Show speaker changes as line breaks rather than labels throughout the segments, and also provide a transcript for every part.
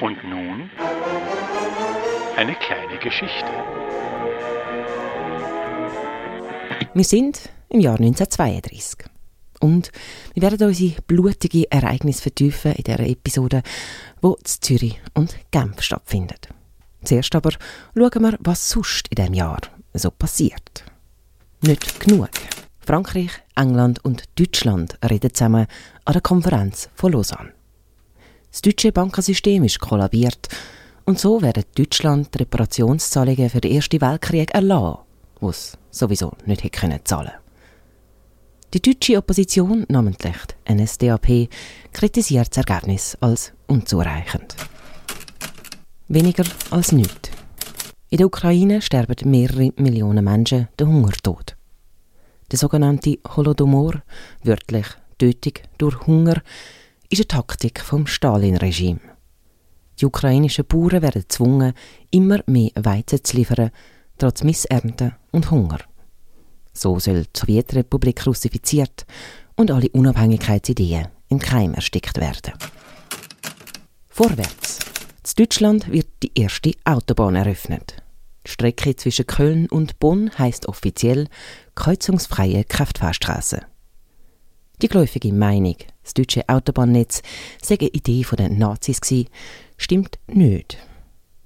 Und nun eine kleine Geschichte.
Wir sind im Jahr 1932. Und wir werden unsere blutige Ereignisse vertiefen in dieser Episode, wo in Zürich und Genf stattfindet. Zuerst aber schauen wir, was sonst in diesem Jahr so passiert. Nicht genug. Frankreich, England und Deutschland reden zusammen an der Konferenz von Lausanne. Das deutsche Bankensystem ist kollabiert und so werden Deutschland die Reparationszahlungen für den Ersten Weltkrieg erlassen, die es sowieso nicht hätte können zahlen Die deutsche Opposition, namentlich NSDAP, kritisiert das Ergebnis als unzureichend. Weniger als nichts. In der Ukraine sterben mehrere Millionen Menschen den Hungertod. Der sogenannte Holodomor, wörtlich Tötung durch Hunger, ist eine Taktik vom Stalin-Regime. Die ukrainischen Bauern werden gezwungen, immer mehr Weizen zu liefern, trotz Missernten und Hunger. So soll die Sowjetrepublik russifiziert und alle Unabhängigkeitsideen im Keim erstickt werden. Vorwärts. In Deutschland wird die erste Autobahn eröffnet. Die Strecke zwischen Köln und Bonn heißt offiziell kreuzungsfreie Kraftfahrstraße. Die geläufige Meinung, das deutsche Autobahnnetz sei eine Idee der Nazis gewesen, stimmt nicht.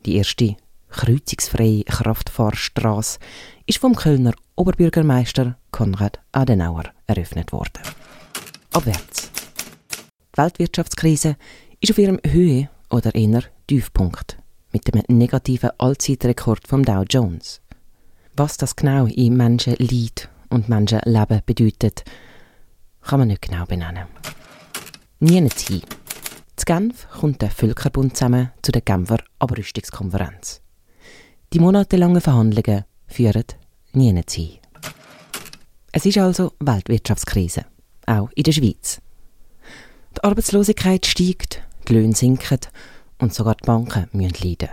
Die erste kreuzungsfreie Kraftfahrstraße ist vom Kölner Oberbürgermeister Konrad Adenauer eröffnet worden. Abwärts. Die Weltwirtschaftskrise ist auf ihrem Höhe- oder eher Tiefpunkt mit dem negativen Allzeitrekord vom Dow Jones. Was das genau in Menschenleid und Menschenleben bedeutet, kann man nicht genau benennen. Nie hin. Zu Genf kommt der Völkerbund zusammen zu der Genfer Abrüstungskonferenz. Die monatelangen Verhandlungen führen nie hin. Es ist also Weltwirtschaftskrise, auch in der Schweiz. Die Arbeitslosigkeit steigt, die Löhne sinken und sogar die Banken müssen leiden.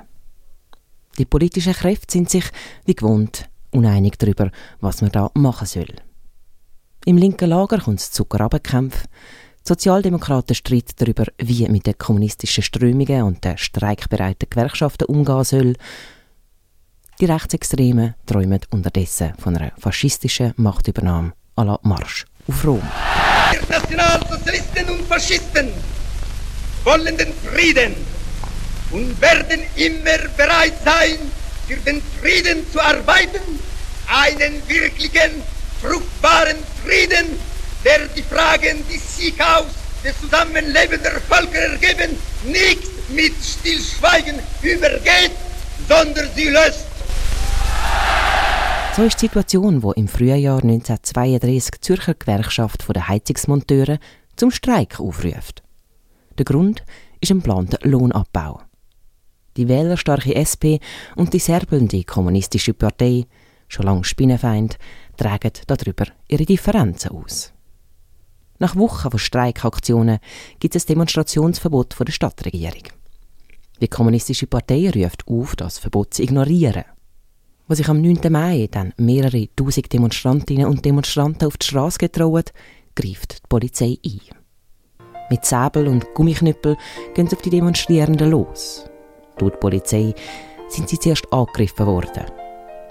Die politischen Kräfte sind sich, wie gewohnt, uneinig darüber, was man da machen soll. Im linken Lager kommt es zu Grabenkämpfen. Die Sozialdemokraten streiten darüber, wie mit den kommunistischen Strömungen und den streikbereiten Gewerkschaften umgehen soll. Die Rechtsextremen träumen unterdessen von einer faschistischen Machtübernahme à la Marsch auf Rom.
Wir Nationalsozialisten und Faschisten wollen den Frieden und werden immer bereit sein, für den Frieden zu arbeiten, einen wirklichen fruchtbaren Frieden, der die Fragen des Sieghaus des Zusammenlebens der Völker ergeben, nicht mit Stillschweigen übergeht, sondern sie löst.
So ist die Situation, wo im Frühjahr 1932 die Zürcher Gewerkschaft der Heizungsmonteure zum Streik aufruft. Der Grund ist ein geplanter Lohnabbau. Die wählerstarke SP und die serbelnde kommunistische Partei, schon lange Spinnenfeind, tragen darüber ihre Differenzen aus. Nach Wochen von Streikaktionen gibt es ein Demonstrationsverbot von der Stadtregierung. Die kommunistische Partei ruft auf, das Verbot zu ignorieren. Als sich am 9. Mai dann mehrere tausend Demonstrantinnen und Demonstranten auf die Straße getrauen, greift die Polizei ein. Mit Säbel und Gummiknüppel gehen sie auf die Demonstrierenden los. Laut Polizei sind sie zuerst angegriffen worden.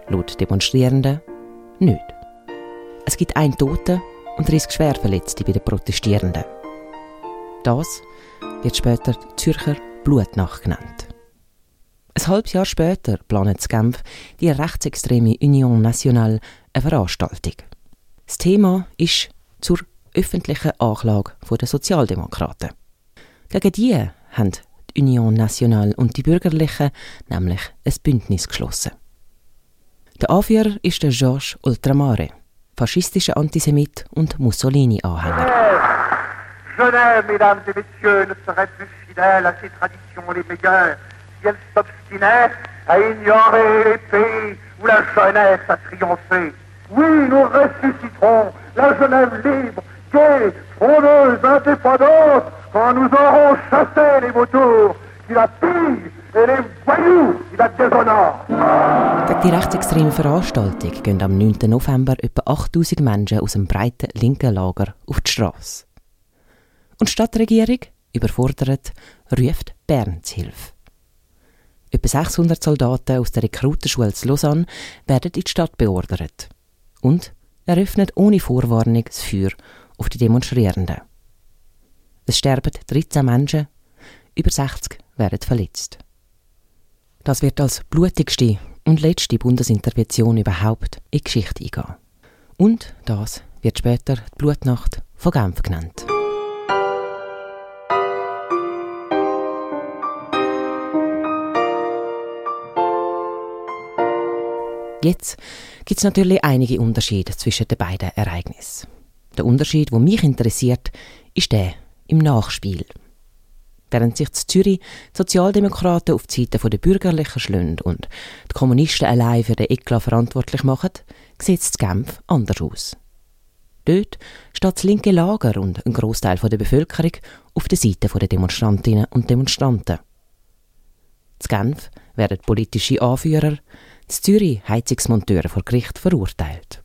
Laut Demonstrierenden nicht. Es gibt einen Toten und 30 Schwerverletzte bei den Protestierenden. Das wird später Zürcher Blutnacht genannt. Ein halbes Jahr später planet das Genf die rechtsextreme Union Nationale eine Veranstaltung. Das Thema ist zur öffentlichen Anklage der Sozialdemokraten. Gegen die haben die Union Nationale und die Bürgerlichen nämlich ein Bündnis geschlossen. Der Anführer ist der Georges Ultramare faschistischer Antisemit und Mussolini-Anhänger.
Genève, mesdames et messieurs, ne serait plus fidèle à ses traditions les meilleures si elle s'obstinait à ignorer les pays où la jeunesse a triomphé. Oui, nous ressusciterons la Genève libre, gaie, frondeuse, indépendante,
die rechtsextreme Veranstaltung gehen am 9. November etwa 8000 Menschen aus dem breiten linken Lager auf die Straße. Und die Stadtregierung, überfordert, ruft Bern zu Hilfe. Etwa 600 Soldaten aus der Rekrutenschule zu Lausanne werden in die Stadt beordert und eröffnet ohne Vorwarnung das Feuer auf die Demonstrierenden. Es sterben 13 Menschen, über 60 werden verletzt. Das wird als blutigste und letzte Bundesintervention überhaupt in die Geschichte eingehen. Und das wird später die Blutnacht von Genf genannt. Jetzt gibt es natürlich einige Unterschiede zwischen den beiden Ereignissen. Der Unterschied, der mich interessiert, ist der im Nachspiel. Während sich in Zürich die Sozialdemokraten auf die Seite der Bürgerlichen schlönd und die Kommunisten allein für den Eklat verantwortlich machen, sieht es Genf anders aus. Dort steht das linke Lager und ein Großteil der Bevölkerung auf der Seite der Demonstrantinnen und Demonstranten. In Genf werden politische Anführer, in Zürich Heizungsmonteure vor Gericht verurteilt.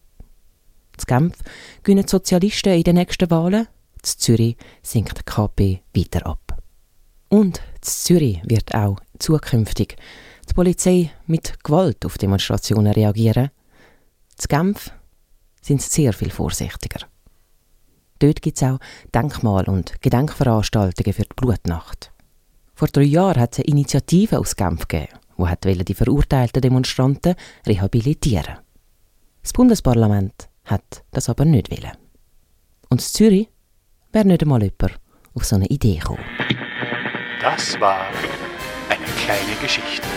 In Genf gewinnen die Sozialisten in den nächsten Wahlen, in Zürich sinkt die KP weiter ab. Und Zürich wird auch zukünftig die Polizei mit Gewalt auf Demonstrationen reagieren. In Genf sind sie sehr viel vorsichtiger. Dort gibt es auch Denkmal- und Gedenkveranstaltungen für die Blutnacht. Vor drei Jahren hat es eine Initiative aus Genf gegeben, die die verurteilten Demonstranten rehabilitieren Das Bundesparlament hat das aber nicht wollen. Und in Zürich wäre nicht einmal jemand auf so eine Idee gekommen.
Das war eine kleine Geschichte.